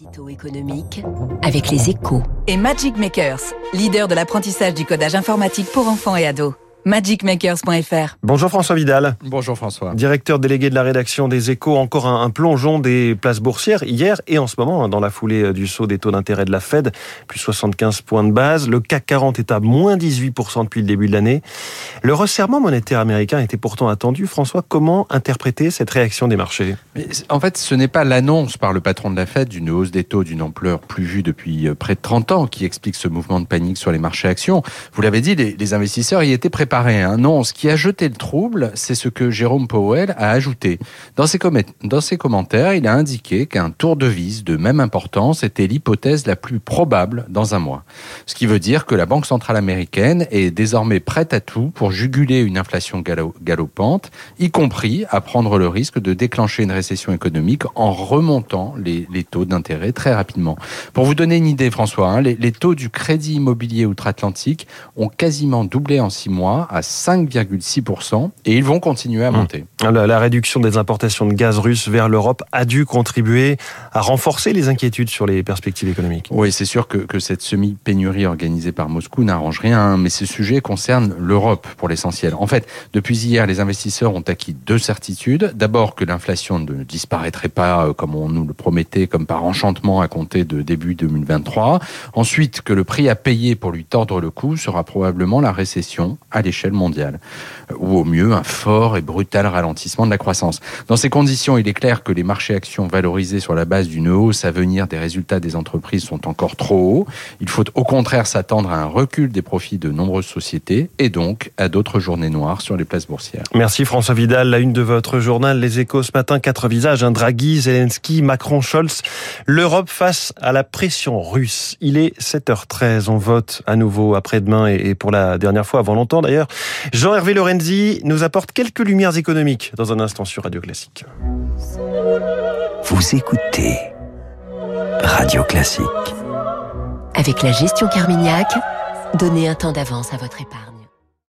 L'édito économique avec les échos. Et Magic Makers, leader de l'apprentissage du codage informatique pour enfants et ados magicmakers.fr. Bonjour François Vidal. Bonjour François. Directeur délégué de la rédaction des Échos, encore un, plongeon des places boursières hier et en ce moment, hein, dans la foulée euh, du saut des taux d'intérêt de la Fed, plus 75 points de base. Le CAC 40 est à moins 18% depuis le début de l'année. Le resserrement monétaire américain était pourtant attendu. François, comment interpréter cette réaction des marchés? En fait, ce n'est pas l'annonce par le patron de la Fed d'une hausse des taux d'une ampleur plus vue depuis euh, près de 30 ans qui explique ce mouvement de panique sur les marchés actions. Vous l'avez dit, les, investisseurs y étaient préparés Hein. Non, ce qui a jeté le trouble, c'est ce que Jérôme Powell a ajouté. Dans ses, dans ses commentaires, il a indiqué qu'un tour de vis de même importance était l'hypothèse la plus probable dans un mois. Ce qui veut dire que la Banque centrale américaine est désormais prête à tout pour juguler une inflation galopante, y compris à prendre le risque de déclencher une récession économique en remontant les, taux d'intérêt très rapidement. Pour vous donner une idée, François, hein, les, les taux du crédit immobilier outre-Atlantique ont quasiment doublé en six mois à 5,6% et ils vont continuer à mmh. monter. La, réduction des importations de gaz russe vers l'Europe a dû contribuer à renforcer les inquiétudes sur les perspectives économiques. Oui, c'est sûr que, que cette semi-pénurie organisée par Moscou n'arrange rien, mais ce sujet concerne l'Europe l'essentiel. En fait, depuis hier, les investisseurs ont acquis deux certitudes. D'abord que l'inflation ne disparaîtrait pas euh, comme on nous le promettait, comme par enchantement à compter de début 2023. Ensuite, que le prix à payer pour lui tordre le cou sera probablement la récession à l'échelle mondiale, ou au mieux un fort et brutal ralentissement de la croissance. Dans ces conditions, il est clair que les marchés actions valorisés sur la base d'une hausse à venir des résultats des entreprises sont encore trop hauts. Il faut au contraire s'attendre à un recul des profits de nombreuses sociétés et donc à d'autres journées noires sur les places boursières. Merci François Vidal. La une de votre journal Les Échos ce matin, quatre visages, un Draghi, Zelensky, Macron, Scholz. L'Europe face à la pression russe. Il est 7h13. On vote à nouveau après-demain et pour la dernière fois avant longtemps d'ailleurs Jean-Hervé Lorenzi nous apporte quelques lumières économiques dans un instant sur Radio Classique. Vous écoutez Radio Classique. Avec la gestion Carmignac, donnez un temps d'avance à votre épargne.